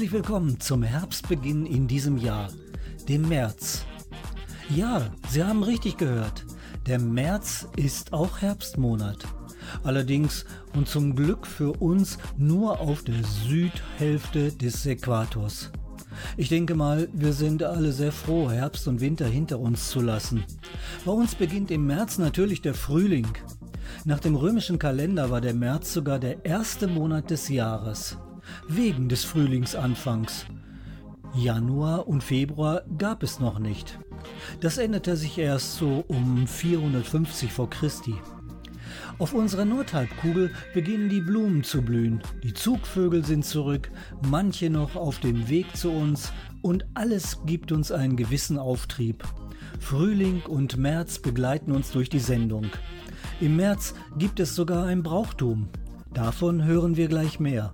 Herzlich willkommen zum Herbstbeginn in diesem Jahr, dem März. Ja, Sie haben richtig gehört. Der März ist auch Herbstmonat. Allerdings und zum Glück für uns nur auf der Südhälfte des Äquators. Ich denke mal, wir sind alle sehr froh, Herbst und Winter hinter uns zu lassen. Bei uns beginnt im März natürlich der Frühling. Nach dem römischen Kalender war der März sogar der erste Monat des Jahres, wegen des Frühlingsanfangs. Januar und Februar gab es noch nicht. Das änderte sich erst so um 450 vor Christi. Auf unserer Nordhalbkugel beginnen die Blumen zu blühen, die Zugvögel sind zurück, manche noch auf dem Weg zu uns und alles gibt uns einen gewissen Auftrieb. Frühling und März begleiten uns durch die Sendung. Im März gibt es sogar ein Brauchtum. Davon hören wir gleich mehr.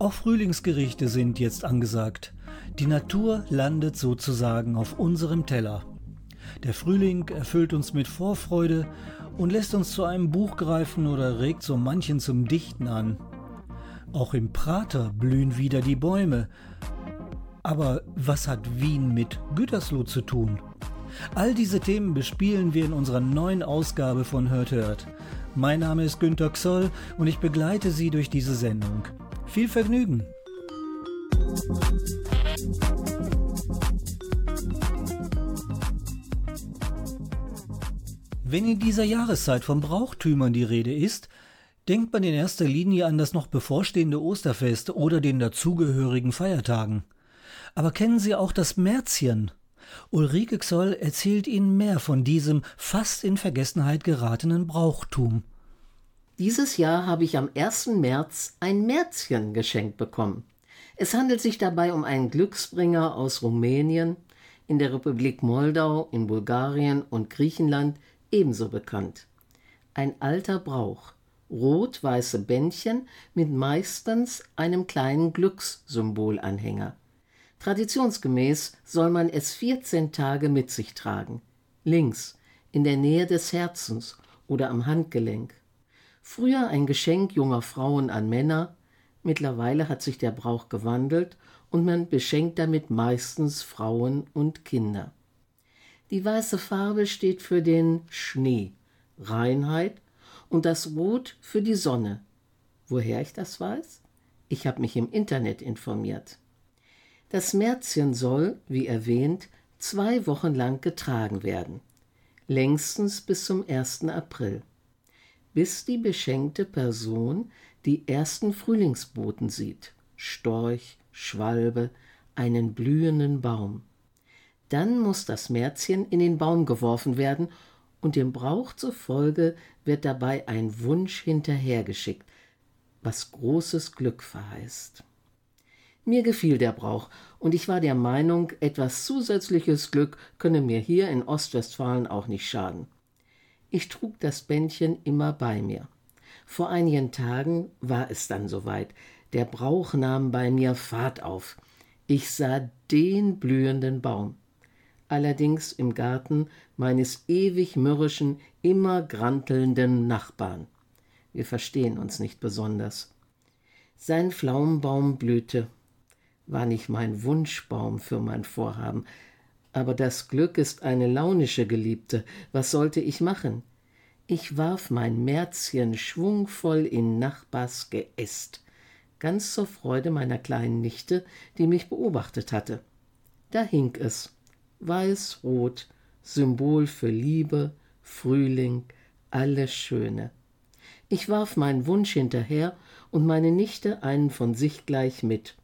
Auch Frühlingsgerichte sind jetzt angesagt. Die Natur landet sozusagen auf unserem Teller. Der Frühling erfüllt uns mit Vorfreude und lässt uns zu einem Buch greifen oder regt so manchen zum Dichten an. Auch im Prater blühen wieder die Bäume. Aber was hat Wien mit Gütersloh zu tun? All diese Themen bespielen wir in unserer neuen Ausgabe von Hört Hört. Mein Name ist Günter Xoll und ich begleite Sie durch diese Sendung. Viel Vergnügen! Wenn in dieser Jahreszeit von Brauchtümern die Rede ist, denkt man in erster Linie an das noch bevorstehende Osterfest oder den dazugehörigen Feiertagen. Aber kennen Sie auch das Märzchen? Ulrike Xoll erzählt Ihnen mehr von diesem fast in Vergessenheit geratenen Brauchtum. Dieses Jahr habe ich am 1. März ein Märzchen geschenkt bekommen. Es handelt sich dabei um einen Glücksbringer aus Rumänien, in der Republik Moldau, in Bulgarien und Griechenland ebenso bekannt. Ein alter Brauch. Rot-weiße Bändchen mit meistens einem kleinen Glückssymbolanhänger. Traditionsgemäß soll man es 14 Tage mit sich tragen. Links, in der Nähe des Herzens oder am Handgelenk. Früher ein Geschenk junger Frauen an Männer, mittlerweile hat sich der Brauch gewandelt und man beschenkt damit meistens Frauen und Kinder. Die weiße Farbe steht für den Schnee, Reinheit und das Rot für die Sonne. Woher ich das weiß? Ich habe mich im Internet informiert. Das Märzchen soll, wie erwähnt, zwei Wochen lang getragen werden, längstens bis zum 1. April, bis die beschenkte Person die ersten Frühlingsboten sieht, Storch, Schwalbe, einen blühenden Baum. Dann muss das Märzchen in den Baum geworfen werden und dem Brauch zufolge wird dabei ein Wunsch hinterhergeschickt, was großes Glück verheißt. Mir gefiel der Brauch, und ich war der Meinung, etwas zusätzliches Glück könne mir hier in Ostwestfalen auch nicht schaden. Ich trug das Bändchen immer bei mir. Vor einigen Tagen war es dann soweit. Der Brauch nahm bei mir Fahrt auf. Ich sah den blühenden Baum allerdings im Garten meines ewig mürrischen, immer grantelnden Nachbarn. Wir verstehen uns nicht besonders. Sein Pflaumenbaum blühte. War nicht mein Wunschbaum für mein Vorhaben, aber das Glück ist eine launische Geliebte. Was sollte ich machen? Ich warf mein Märzchen schwungvoll in Nachbars Geäst, ganz zur Freude meiner kleinen Nichte, die mich beobachtet hatte. Da hing es weiß-rot, Symbol für Liebe, Frühling, alles Schöne. Ich warf meinen Wunsch hinterher und meine Nichte einen von sich gleich mit.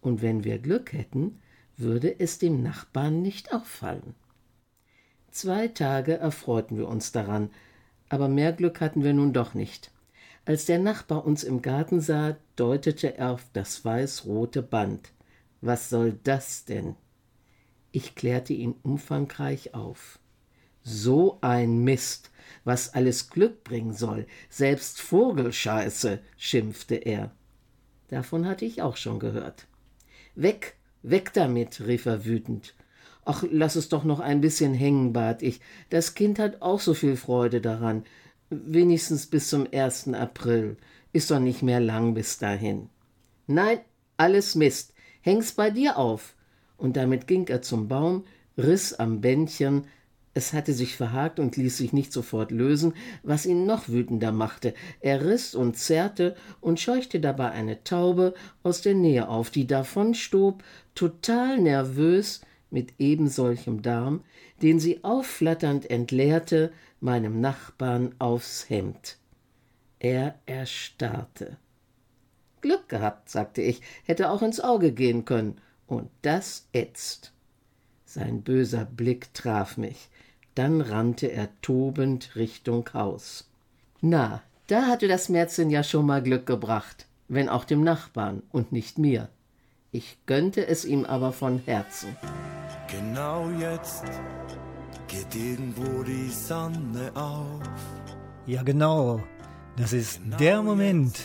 Und wenn wir Glück hätten, würde es dem Nachbarn nicht auffallen. Zwei Tage erfreuten wir uns daran, aber mehr Glück hatten wir nun doch nicht. Als der Nachbar uns im Garten sah, deutete er auf das weiß-rote Band. Was soll das denn? Ich klärte ihn umfangreich auf. So ein Mist, was alles Glück bringen soll, selbst Vogelscheiße, schimpfte er. Davon hatte ich auch schon gehört. Weg, weg damit, rief er wütend. Ach, lass es doch noch ein bisschen hängen, bat ich. Das Kind hat auch so viel Freude daran. Wenigstens bis zum ersten April. Ist doch nicht mehr lang bis dahin. Nein, alles Mist. Häng's bei dir auf. Und damit ging er zum Baum, riss am Bändchen, es hatte sich verhakt und ließ sich nicht sofort lösen, was ihn noch wütender machte. Er riss und zerrte und scheuchte dabei eine Taube aus der Nähe auf, die davonstob, total nervös, mit ebensolchem Darm, den sie aufflatternd entleerte, meinem Nachbarn aufs Hemd. Er erstarrte. Glück gehabt, sagte ich, hätte auch ins Auge gehen können. Und das ätzt. Sein böser Blick traf mich. Dann rannte er tobend Richtung Haus. Na, da hatte das Märzchen ja schon mal Glück gebracht, wenn auch dem Nachbarn und nicht mir. Ich gönnte es ihm aber von Herzen. Genau jetzt geht irgendwo die Sonne auf. Ja, genau. Das ist genau der Moment,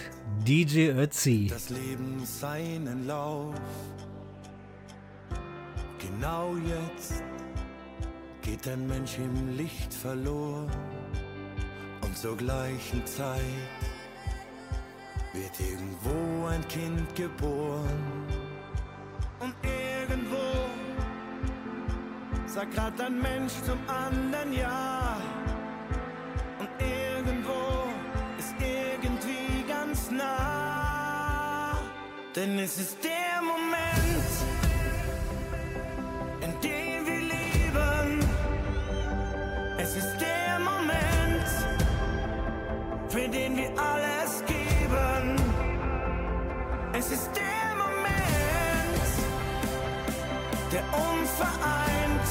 DJ Ötzi. Das Leben seinen Lauf. Genau jetzt geht ein Mensch im Licht verloren. Und zur gleichen Zeit wird irgendwo ein Kind geboren. Und irgendwo sagt grad ein Mensch zum anderen Ja. Und irgendwo ist irgendwie ganz nah, denn es ist der Moment, Es ist der Moment, der uns vereint.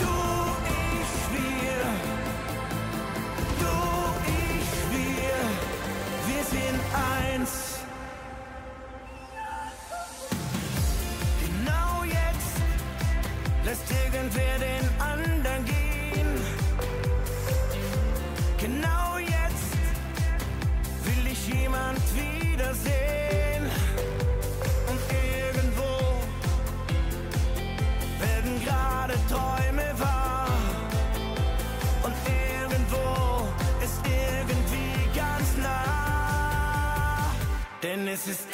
Du, ich, wir. Du, ich, wir. Wir sind eins. Genau jetzt lässt irgendwer den Denn es ist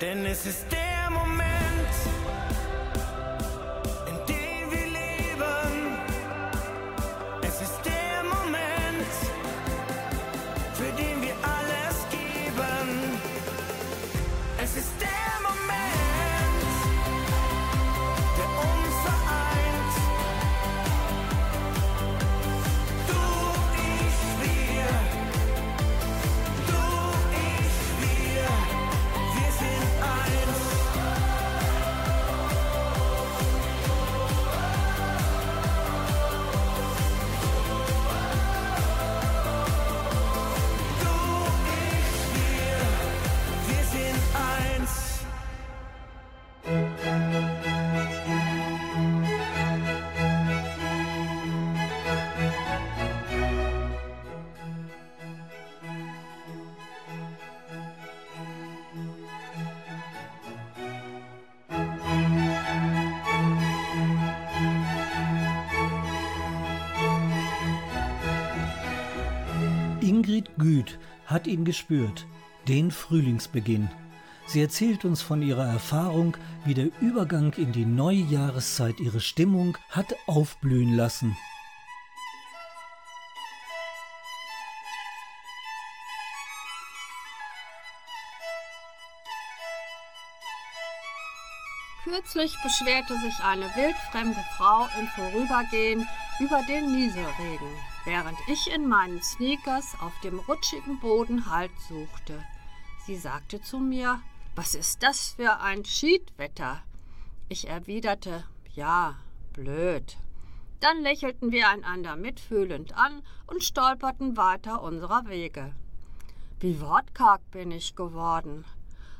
Denn es ist der Moment, hat ihn gespürt, den Frühlingsbeginn. Sie erzählt uns von ihrer Erfahrung, wie der Übergang in die neue Jahreszeit ihre Stimmung hat aufblühen lassen. Kürzlich beschwerte sich eine wildfremde Frau im Vorübergehen über den Nieselregen, während ich in meinen Sneakers auf dem rutschigen Boden Halt suchte. Sie sagte zu mir, was ist das für ein Schiedwetter? Ich erwiderte, ja, blöd. Dann lächelten wir einander mitfühlend an und stolperten weiter unserer Wege. Wie wortkarg bin ich geworden.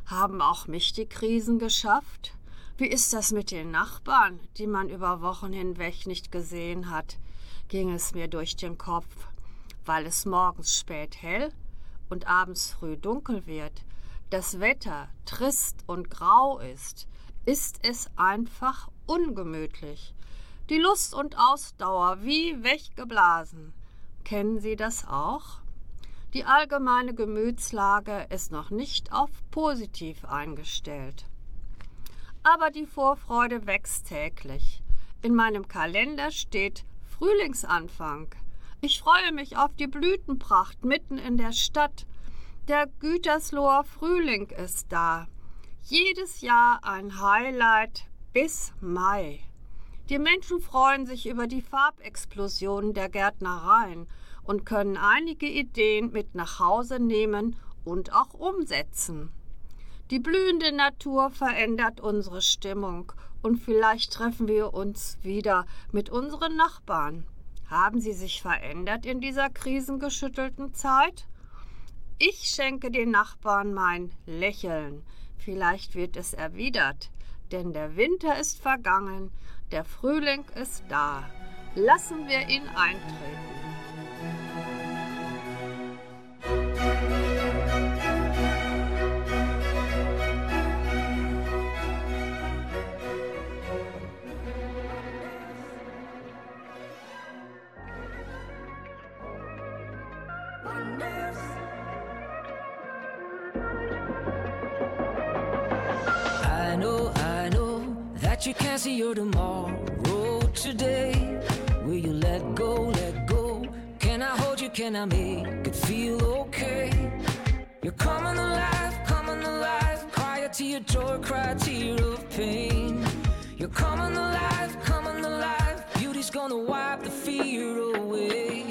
Haben auch mich die Krisen geschafft? Wie ist das mit den Nachbarn, die man über Wochen hinweg nicht gesehen hat? Ging es mir durch den Kopf, weil es morgens spät hell und abends früh dunkel wird, das Wetter trist und grau ist, ist es einfach ungemütlich. Die Lust und Ausdauer wie weggeblasen. Kennen Sie das auch? Die allgemeine Gemütslage ist noch nicht auf positiv eingestellt aber die Vorfreude wächst täglich. In meinem Kalender steht Frühlingsanfang. Ich freue mich auf die Blütenpracht mitten in der Stadt. Der Gütersloher Frühling ist da. Jedes Jahr ein Highlight bis Mai. Die Menschen freuen sich über die Farbexplosionen der Gärtnereien und können einige Ideen mit nach Hause nehmen und auch umsetzen. Die blühende Natur verändert unsere Stimmung und vielleicht treffen wir uns wieder mit unseren Nachbarn. Haben sie sich verändert in dieser krisengeschüttelten Zeit? Ich schenke den Nachbarn mein Lächeln. Vielleicht wird es erwidert, denn der Winter ist vergangen, der Frühling ist da. Lassen wir ihn eintreten. You can't see your tomorrow today. Will you let go, let go? Can I hold you? Can I make it feel okay? You're coming alive, coming alive. Cry a tear joy, cry a tear of pain. You're coming alive, coming alive. Beauty's gonna wipe the fear away.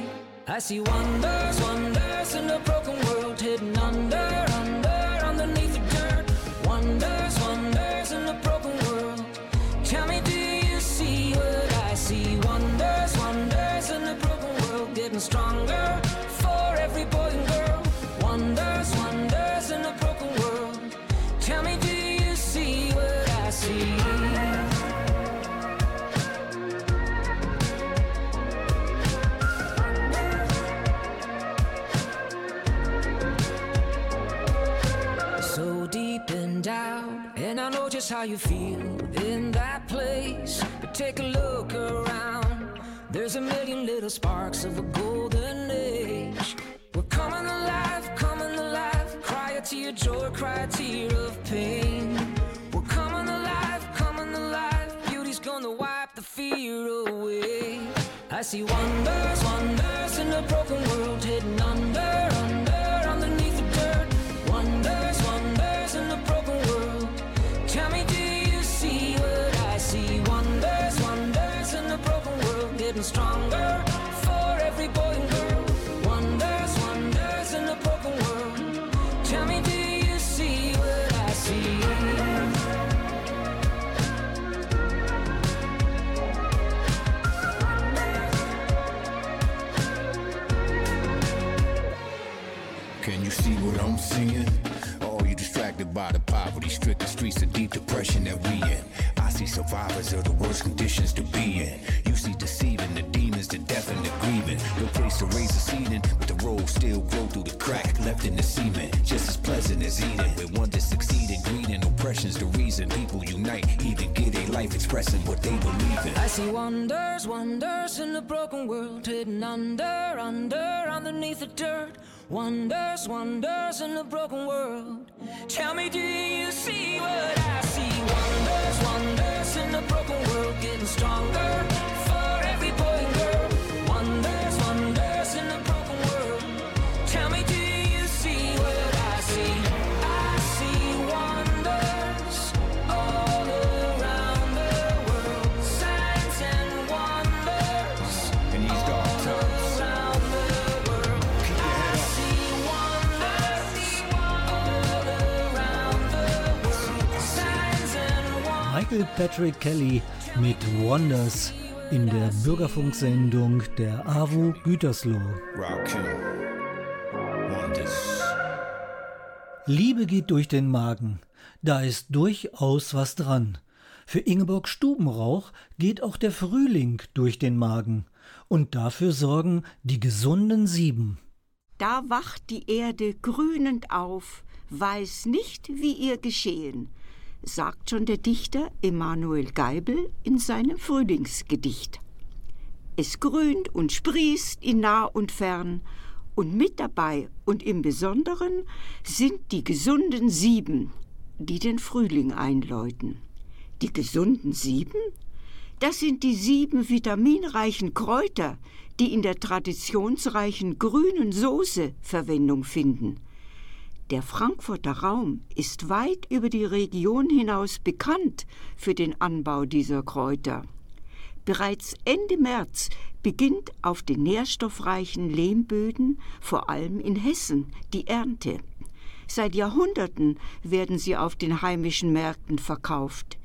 I see wonders, wonders in a broken world hidden under, under, underneath the dirt. Wonders getting stronger for every boy and girl. Wonders, wonders in a broken world. Tell me, do you see what I see? So deep in doubt, and I know just how you feel in that place. But take a look around. There's a million little sparks of a golden age. We're coming alive, coming alive. Cry a tear joy, cry a tear of pain. We're coming alive, coming alive. Beauty's gonna wipe the fear away. I see wonders, wonders in a broken world hidden by the poverty stricken streets of deep depression that we in? I see survivors of the worst conditions to be in. You see deceiving the demons, the death and the grieving. No place to raise a seeding, but the road still grow through the crack left in the cement. Just as pleasant as eating. When one to succeed in greed and oppression's the reason people unite. Even get a life expressing what they believe in. I see wonders, wonders in a broken world hidden under, under, underneath the dirt. Wonders, wonders in a broken world. Tell me, do you see what I see? Wonders, wonders in a broken world, getting stronger Michael Patrick Kelly mit Wonders in der Bürgerfunksendung der AWO Gütersloh. Liebe geht durch den Magen. Da ist durchaus was dran. Für Ingeborg Stubenrauch geht auch der Frühling durch den Magen. Und dafür sorgen die gesunden Sieben. Da wacht die Erde grünend auf, weiß nicht, wie ihr geschehen, sagt schon der Dichter Emanuel Geibel in seinem Frühlingsgedicht. Es grünt und sprießt in nah und fern, und mit dabei und im Besonderen sind die gesunden Sieben, die den Frühling einläuten. Die gesunden Sieben? Das sind die sieben vitaminreichen Kräuter, die in der traditionsreichen grünen Soße Verwendung finden. Der Frankfurter Raum ist weit über die Region hinaus bekannt für den Anbau dieser Kräuter. Bereits Ende März beginnt auf den nährstoffreichen Lehmböden, vor allem in Hessen, die Ernte. Seit Jahrhunderten werden sie auf den heimischen Märkten verkauft.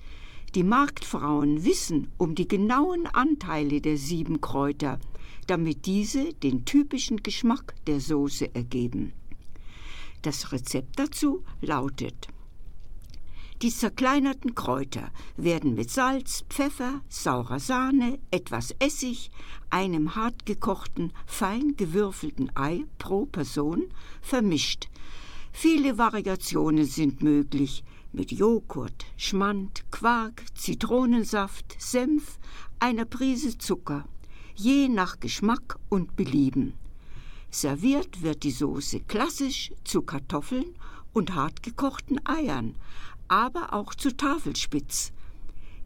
Die Marktfrauen wissen um die genauen Anteile der sieben Kräuter, damit diese den typischen Geschmack der Soße ergeben. Das Rezept dazu lautet die zerkleinerten Kräuter werden mit Salz, Pfeffer, saurer Sahne, etwas Essig, einem hart gekochten, fein gewürfelten Ei pro Person vermischt. Viele Variationen sind möglich mit Joghurt, Schmand, Quark, Zitronensaft, Senf, einer Prise Zucker, je nach Geschmack und Belieben. Serviert wird die Soße klassisch zu Kartoffeln und hartgekochten Eiern, aber auch zu Tafelspitz.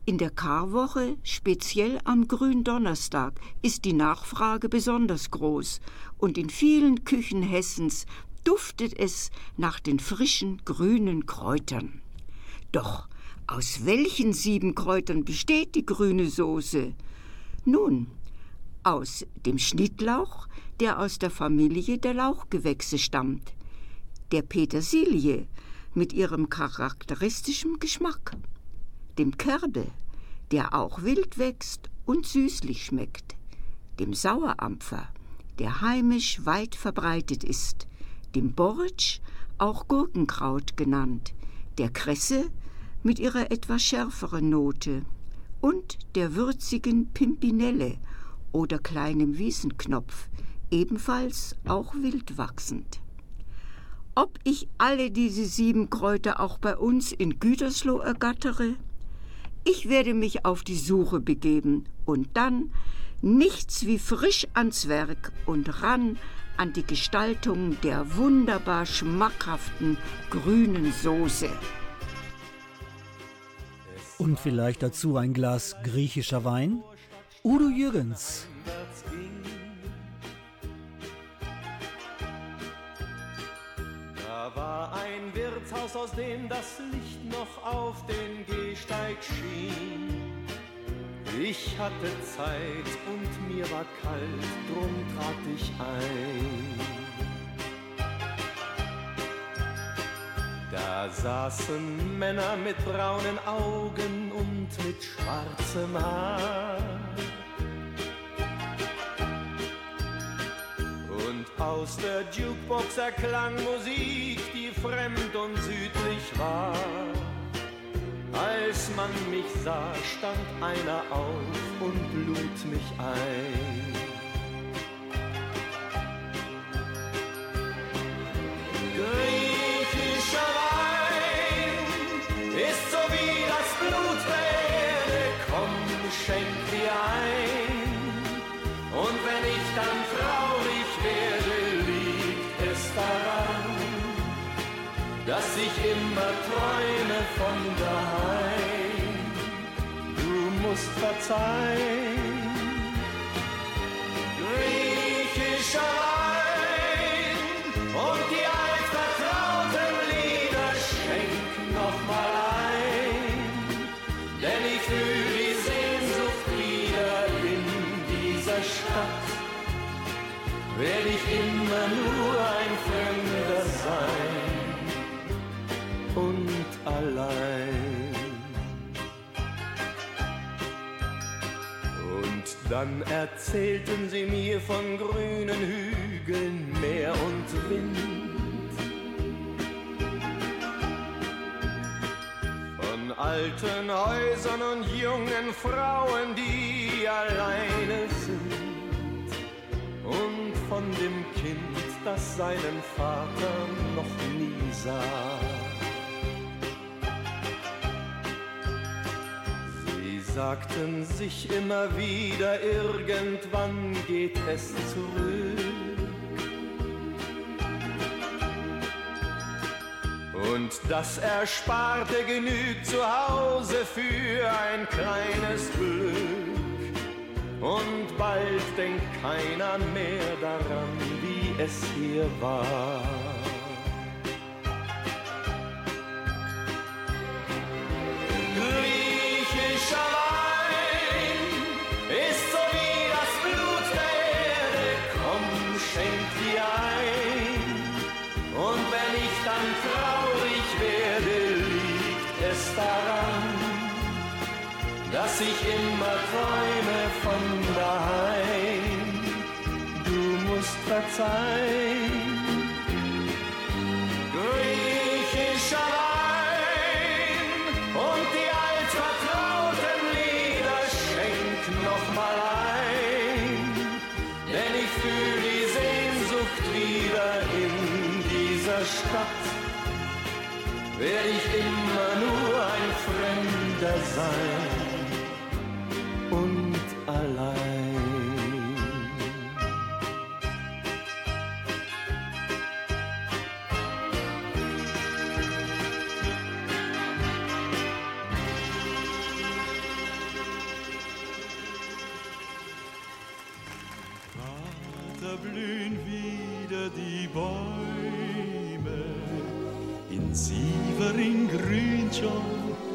In der Karwoche, speziell am Gründonnerstag, ist die Nachfrage besonders groß und in vielen Küchen Hessens duftet es nach den frischen grünen Kräutern. Doch aus welchen sieben Kräutern besteht die grüne Soße? Nun, aus dem Schnittlauch, der aus der Familie der Lauchgewächse stammt, der Petersilie mit ihrem charakteristischen Geschmack, dem Körbe, der auch wild wächst und süßlich schmeckt, dem Sauerampfer, der heimisch weit verbreitet ist, dem Bortsch, auch Gurkenkraut genannt, der Kresse mit ihrer etwas schärferen Note. Und der würzigen Pimpinelle oder kleinem Wiesenknopf, ebenfalls auch wild wachsend. Ob ich alle diese sieben Kräuter auch bei uns in Gütersloh ergattere? Ich werde mich auf die Suche begeben und dann nichts wie frisch ans Werk und ran an die Gestaltung der wunderbar schmackhaften grünen Soße. Und vielleicht dazu ein Glas griechischer Wein? Udo Jürgens. Da war ein Wirtshaus, aus dem das Licht noch auf den Gehsteig schien. Ich hatte Zeit und mir war kalt, drum trat ich ein. Da saßen Männer mit braunen Augen und mit schwarzem Haar. Und aus der Jukebox erklang Musik, die fremd und südlich war. Als man mich sah, stand einer auf und lud mich ein. Griechischer Wein ist so wie das Blut der Erde, komm, schenk ich immer träume von daheim. Du musst verzeihen. Griechischer dann erzählten sie mir von grünen Hügeln, Meer und Wind. Von alten Häusern und jungen Frauen, die alleine sind. Und von dem Kind, das seinen Vater noch nie sah. Sagten sich immer wieder, irgendwann geht es zurück. Und das Ersparte genügt zu Hause für ein kleines Glück. Und bald denkt keiner mehr daran, wie es hier war. Dass ich immer träume von daheim. Du musst verzeihen. Griechischer Wein und die altvertrauten Lieder schenk noch mal ein, denn ich fühl die Sehnsucht wieder in dieser Stadt. Werd ich immer nur ein Fremder sein Bäume, in Sievering grünt schon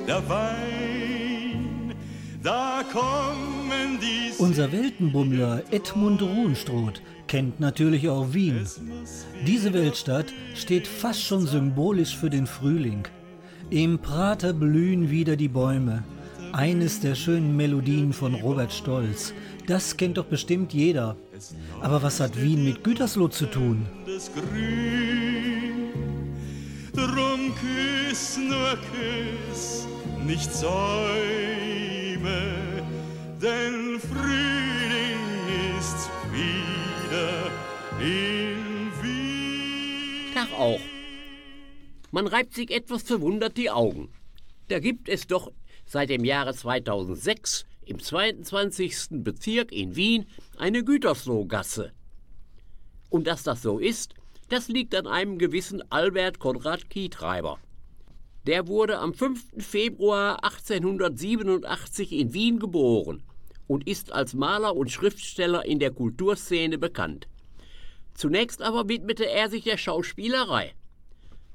der Wein. Da kommen die Unser Weltenbummler Edmund Ruhenstroth kennt natürlich auch Wien. Diese Weltstadt steht fast schon symbolisch für den Frühling. Im Prater blühen wieder die Bäume. Eines der schönen Melodien von Robert Stolz. Das kennt doch bestimmt jeder. Aber was hat Wien mit Gütersloh zu tun? Das Grün. Drum küss nur küss, nicht Säume, denn Frühling ist wieder in Wien. Tag auch. Man reibt sich etwas verwundert die Augen. Da gibt es doch seit dem Jahre 2006 im 22. Bezirk in Wien eine Güterslohgasse. Und dass das so ist, das liegt an einem gewissen Albert Konrad Kietreiber. Der wurde am 5. Februar 1887 in Wien geboren und ist als Maler und Schriftsteller in der Kulturszene bekannt. Zunächst aber widmete er sich der Schauspielerei.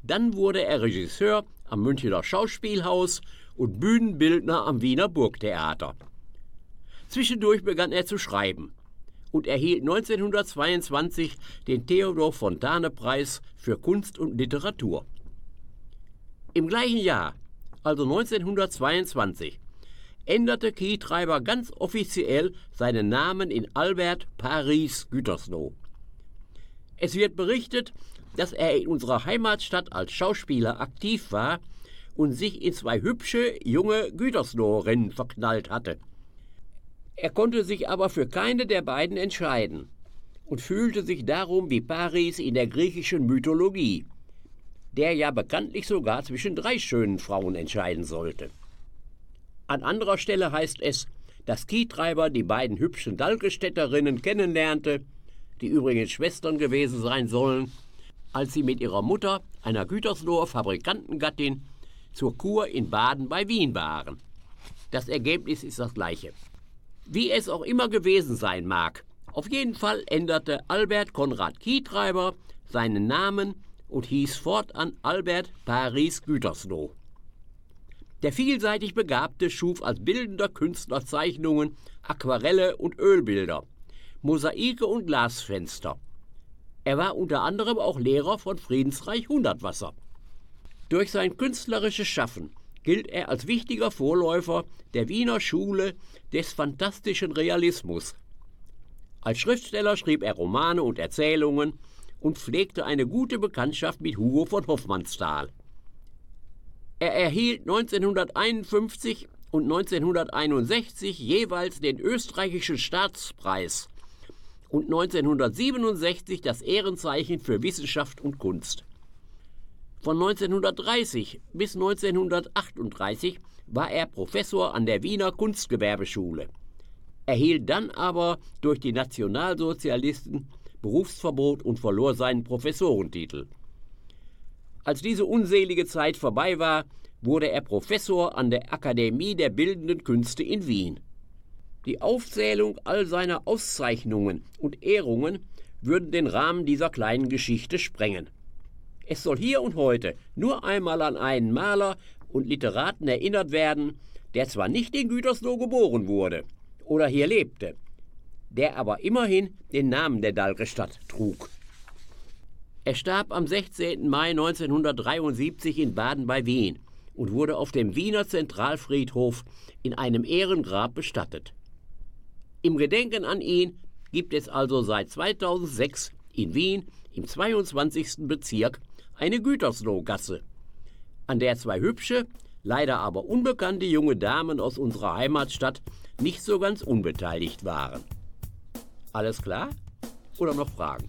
Dann wurde er Regisseur am Münchner Schauspielhaus und Bühnenbildner am Wiener Burgtheater. Zwischendurch begann er zu schreiben und erhielt 1922 den Theodor Fontane Preis für Kunst und Literatur. Im gleichen Jahr, also 1922, änderte Kietreiber ganz offiziell seinen Namen in Albert Paris Gütersloh. Es wird berichtet, dass er in unserer Heimatstadt als Schauspieler aktiv war und sich in zwei hübsche junge Gütersloh-Rennen verknallt hatte. Er konnte sich aber für keine der beiden entscheiden und fühlte sich darum wie Paris in der griechischen Mythologie, der ja bekanntlich sogar zwischen drei schönen Frauen entscheiden sollte. An anderer Stelle heißt es, dass Kietreiber die beiden hübschen Dalkestädterinnen kennenlernte, die übrigens Schwestern gewesen sein sollen, als sie mit ihrer Mutter, einer Gütersloher Fabrikantengattin, zur Kur in Baden bei Wien waren. Das Ergebnis ist das gleiche. Wie es auch immer gewesen sein mag, auf jeden Fall änderte Albert Konrad Kietreiber seinen Namen und hieß fortan Albert Paris Gütersloh. Der vielseitig Begabte schuf als bildender Künstler Zeichnungen, Aquarelle und Ölbilder, Mosaike und Glasfenster. Er war unter anderem auch Lehrer von Friedensreich Hundertwasser. Durch sein künstlerisches Schaffen gilt er als wichtiger Vorläufer der Wiener Schule des fantastischen Realismus. Als Schriftsteller schrieb er Romane und Erzählungen und pflegte eine gute Bekanntschaft mit Hugo von Hoffmannsthal. Er erhielt 1951 und 1961 jeweils den österreichischen Staatspreis und 1967 das Ehrenzeichen für Wissenschaft und Kunst. Von 1930 bis 1938 war er Professor an der Wiener Kunstgewerbeschule, erhielt dann aber durch die Nationalsozialisten Berufsverbot und verlor seinen Professorentitel. Als diese unselige Zeit vorbei war, wurde er Professor an der Akademie der Bildenden Künste in Wien. Die Aufzählung all seiner Auszeichnungen und Ehrungen würden den Rahmen dieser kleinen Geschichte sprengen. Es soll hier und heute nur einmal an einen Maler und Literaten erinnert werden, der zwar nicht in Gütersloh geboren wurde oder hier lebte, der aber immerhin den Namen der Dalgestadt trug. Er starb am 16. Mai 1973 in Baden bei Wien und wurde auf dem Wiener Zentralfriedhof in einem Ehrengrab bestattet. Im Gedenken an ihn gibt es also seit 2006 in Wien im 22. Bezirk eine Gütersloh-Gasse, an der zwei hübsche, leider aber unbekannte junge Damen aus unserer Heimatstadt nicht so ganz unbeteiligt waren. Alles klar? Oder noch Fragen?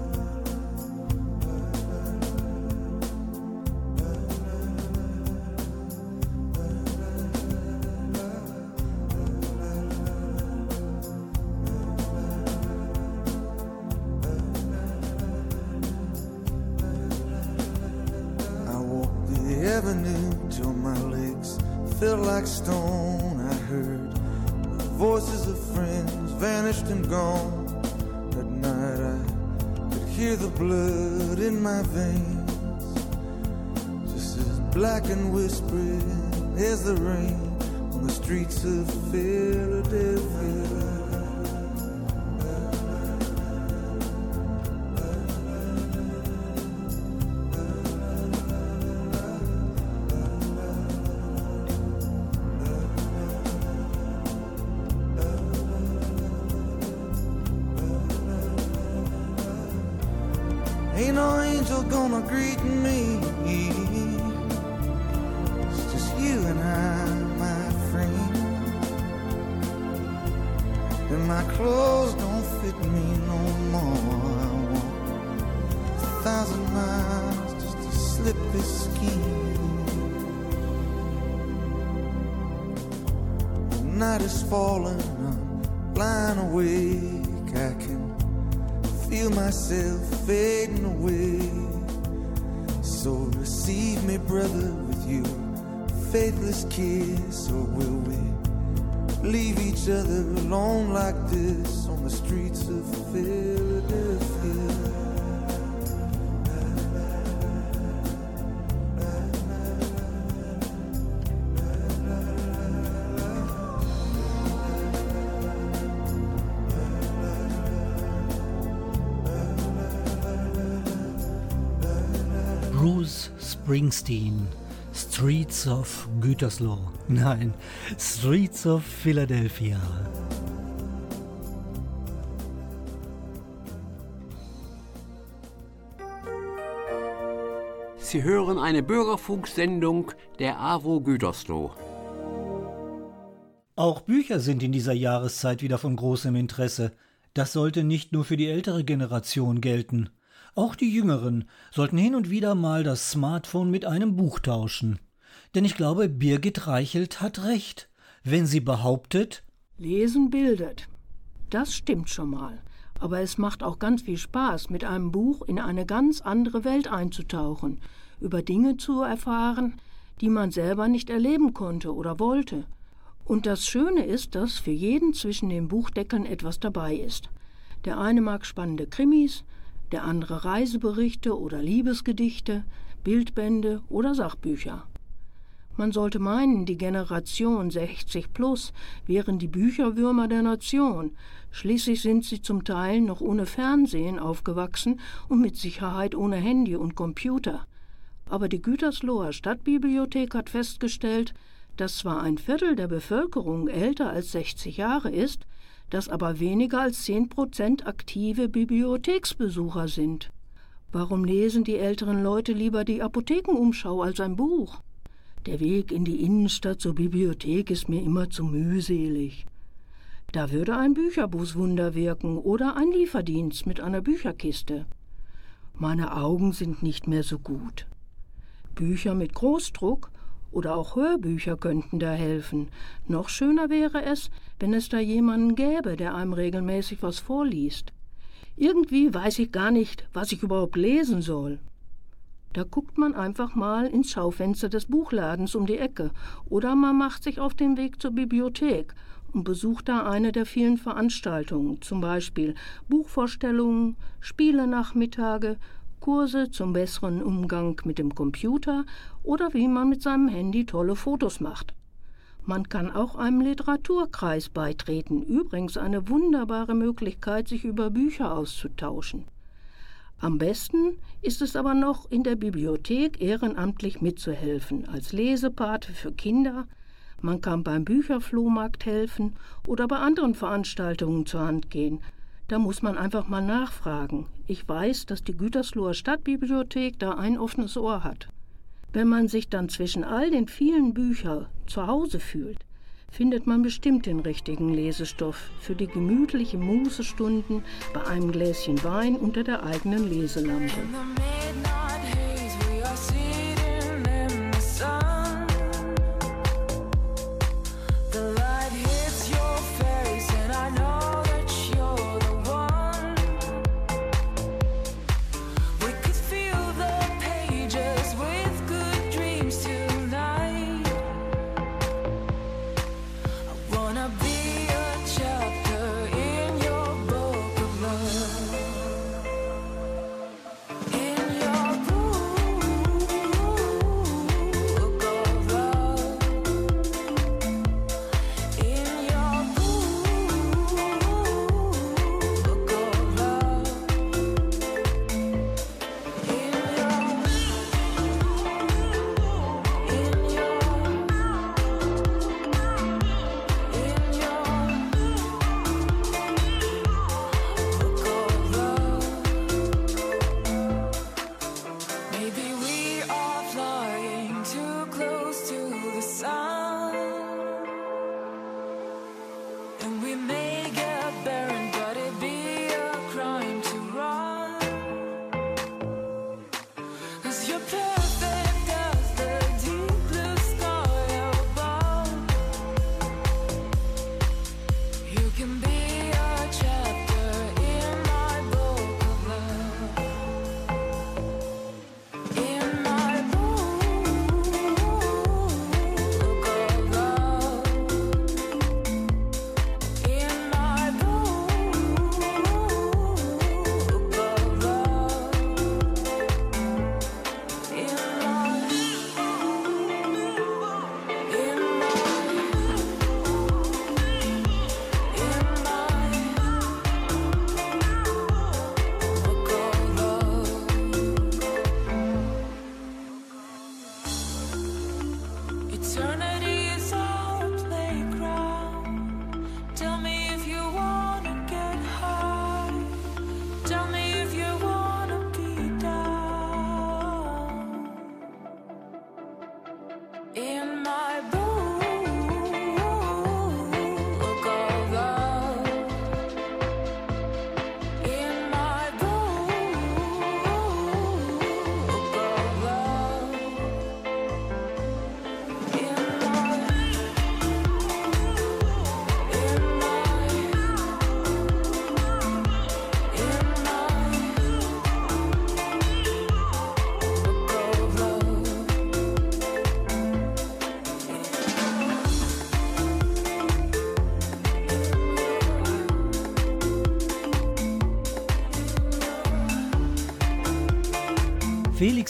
Stone. I heard the voices of friends vanished and gone. At night I could hear the blood in my veins, just as black and whispering as the rain on the streets of night is falling, I'm blind awake. I can feel myself fading away. So receive me, brother, with your faithless kiss, or will we leave each other alone like this on the streets of Philadelphia? Springsteen. Streets of Gütersloh. Nein, Streets of Philadelphia. Sie hören eine Bürgerfunksendung der AWO Gütersloh. Auch Bücher sind in dieser Jahreszeit wieder von großem Interesse. Das sollte nicht nur für die ältere Generation gelten. Auch die Jüngeren sollten hin und wieder mal das Smartphone mit einem Buch tauschen. Denn ich glaube, Birgit Reichelt hat recht, wenn sie behauptet, Lesen bildet. Das stimmt schon mal. Aber es macht auch ganz viel Spaß, mit einem Buch in eine ganz andere Welt einzutauchen, über Dinge zu erfahren, die man selber nicht erleben konnte oder wollte. Und das Schöne ist, dass für jeden zwischen den Buchdeckeln etwas dabei ist. Der eine mag spannende Krimis, der andere Reiseberichte oder Liebesgedichte, Bildbände oder Sachbücher. Man sollte meinen, die Generation 60 plus wären die Bücherwürmer der Nation. Schließlich sind sie zum Teil noch ohne Fernsehen aufgewachsen und mit Sicherheit ohne Handy und Computer. Aber die Gütersloher Stadtbibliothek hat festgestellt, dass zwar ein Viertel der Bevölkerung älter als 60 Jahre ist, dass aber weniger als 10 Prozent aktive Bibliotheksbesucher sind. Warum lesen die älteren Leute lieber die Apothekenumschau als ein Buch? Der Weg in die Innenstadt zur Bibliothek ist mir immer zu mühselig. Da würde ein Bücherbus Wunder wirken oder ein Lieferdienst mit einer Bücherkiste. Meine Augen sind nicht mehr so gut. Bücher mit Großdruck oder auch Hörbücher könnten da helfen. Noch schöner wäre es, wenn es da jemanden gäbe, der einem regelmäßig was vorliest. Irgendwie weiß ich gar nicht, was ich überhaupt lesen soll. Da guckt man einfach mal ins Schaufenster des Buchladens um die Ecke oder man macht sich auf den Weg zur Bibliothek und besucht da eine der vielen Veranstaltungen, zum Beispiel Buchvorstellungen, Spielenachmittage Kurse zum besseren Umgang mit dem Computer oder wie man mit seinem Handy tolle Fotos macht. Man kann auch einem Literaturkreis beitreten, übrigens eine wunderbare Möglichkeit, sich über Bücher auszutauschen. Am besten ist es aber noch, in der Bibliothek ehrenamtlich mitzuhelfen, als Lesepate für Kinder. Man kann beim Bücherflohmarkt helfen oder bei anderen Veranstaltungen zur Hand gehen, da muss man einfach mal nachfragen. Ich weiß, dass die Gütersloher Stadtbibliothek da ein offenes Ohr hat. Wenn man sich dann zwischen all den vielen Büchern zu Hause fühlt, findet man bestimmt den richtigen Lesestoff für die gemütlichen Mußestunden bei einem Gläschen Wein unter der eigenen Leselampe. we made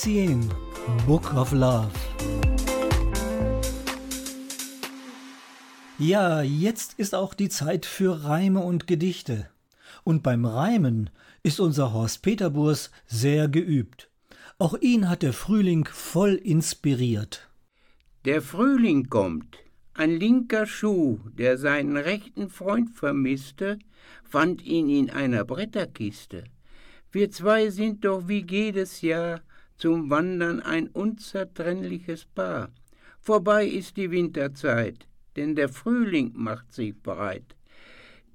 Jen, Book of Love. Ja, jetzt ist auch die Zeit für Reime und Gedichte. Und beim Reimen ist unser Horst Peterburs sehr geübt. Auch ihn hat der Frühling voll inspiriert. Der Frühling kommt. Ein linker Schuh, der seinen rechten Freund vermisste, fand ihn in einer Bretterkiste. Wir zwei sind doch wie jedes Jahr zum Wandern ein unzertrennliches Paar. Vorbei ist die Winterzeit, denn der Frühling macht sich bereit.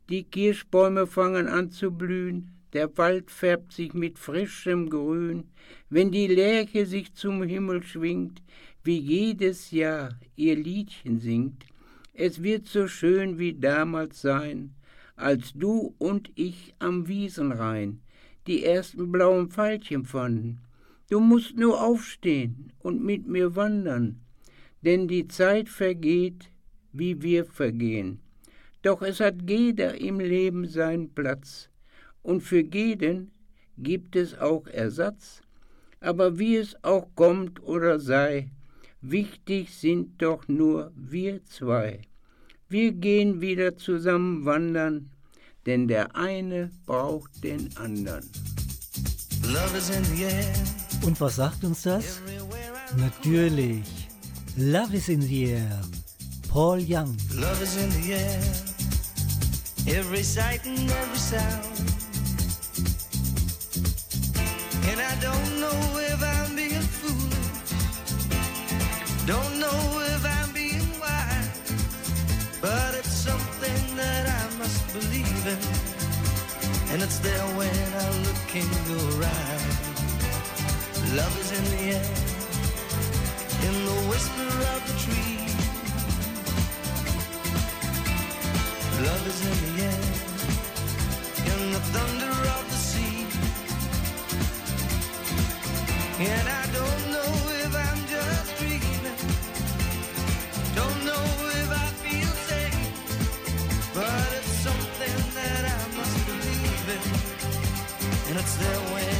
Die Kirschbäume fangen an zu blühen, der Wald färbt sich mit frischem Grün, wenn die Lerche sich zum Himmel schwingt, wie jedes Jahr ihr Liedchen singt. Es wird so schön wie damals sein, als du und ich am Wiesenrhein die ersten blauen Pfeilchen fanden. Du musst nur aufstehen und mit mir wandern, denn die Zeit vergeht, wie wir vergehen. Doch es hat jeder im Leben seinen Platz, und für jeden gibt es auch Ersatz. Aber wie es auch kommt oder sei, wichtig sind doch nur wir zwei. Wir gehen wieder zusammen wandern, denn der eine braucht den anderen. Und was sagt uns das? Natürlich. Love is in the air. Paul Young. Love is in the air. Every sight and every sound. And I don't know if I'm being foolish. Don't know if I'm being wise. But it's something that I must believe in. And it's there when I look in your eyes. Love is in the air. In the whisper of the tree. Love is in the air. In the thunder of the sea. And I don't know if I'm just dreaming. Don't know if I feel safe. But it's something that I must believe in. And it's there when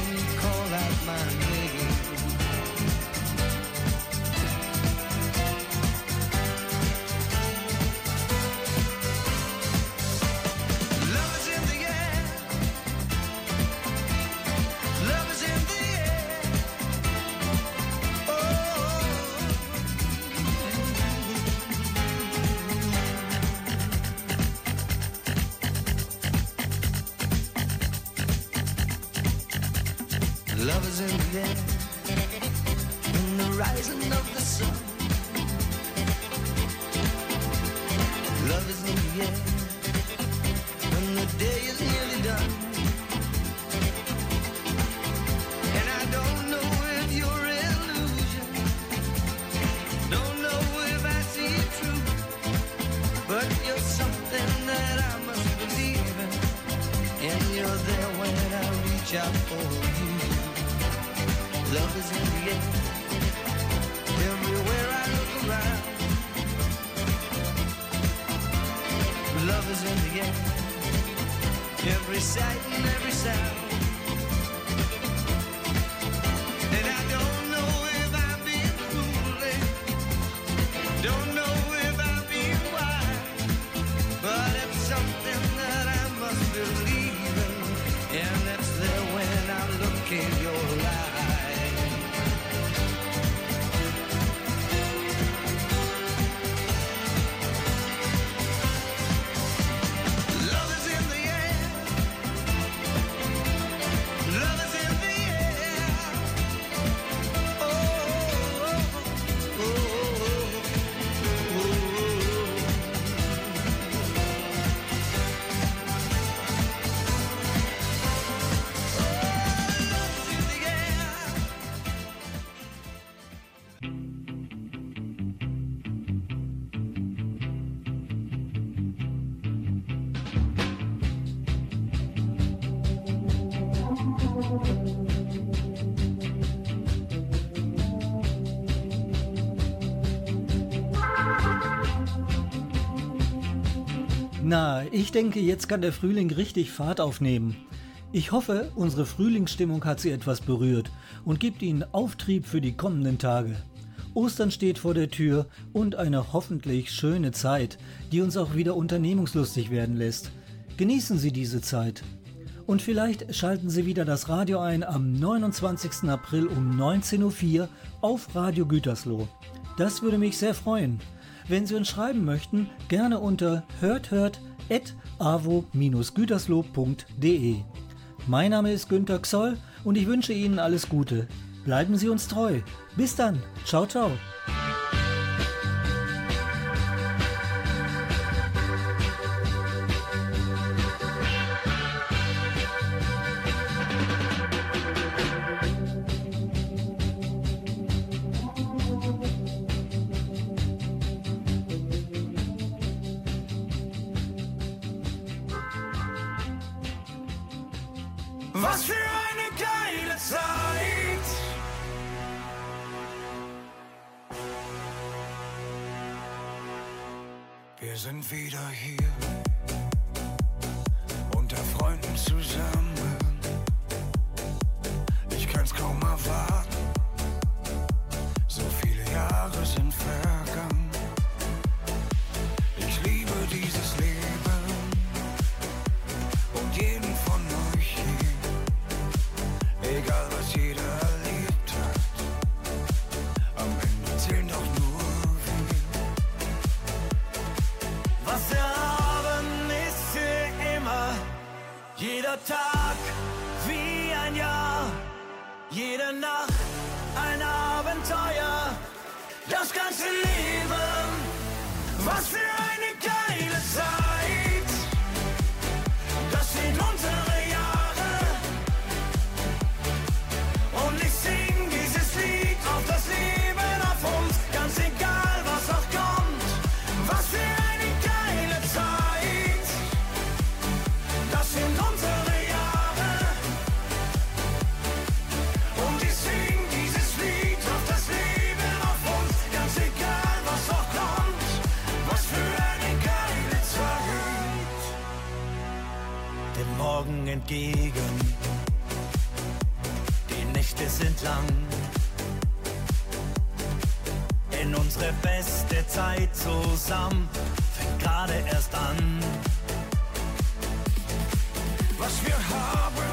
Love is in the air. In the rising of the sun. Love is in the air. Ich denke, jetzt kann der Frühling richtig Fahrt aufnehmen. Ich hoffe, unsere Frühlingsstimmung hat Sie etwas berührt und gibt Ihnen Auftrieb für die kommenden Tage. Ostern steht vor der Tür und eine hoffentlich schöne Zeit, die uns auch wieder unternehmungslustig werden lässt. Genießen Sie diese Zeit. Und vielleicht schalten Sie wieder das Radio ein am 29. April um 19.04 Uhr auf Radio Gütersloh. Das würde mich sehr freuen. Wenn Sie uns schreiben möchten, gerne unter hörthört.avo-gütersloh.de. Mein Name ist Günter Xoll und ich wünsche Ihnen alles Gute. Bleiben Sie uns treu. Bis dann. Ciao, ciao. Wir sind wieder beste Zeit zusammen fängt gerade erst an. Was wir haben,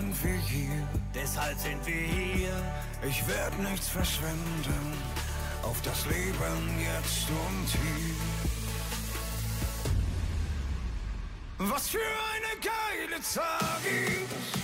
sind wir hier. Deshalb sind wir hier. Ich werde nichts verschwenden. Auf das Leben jetzt und hier. Was für eine geile Zeit.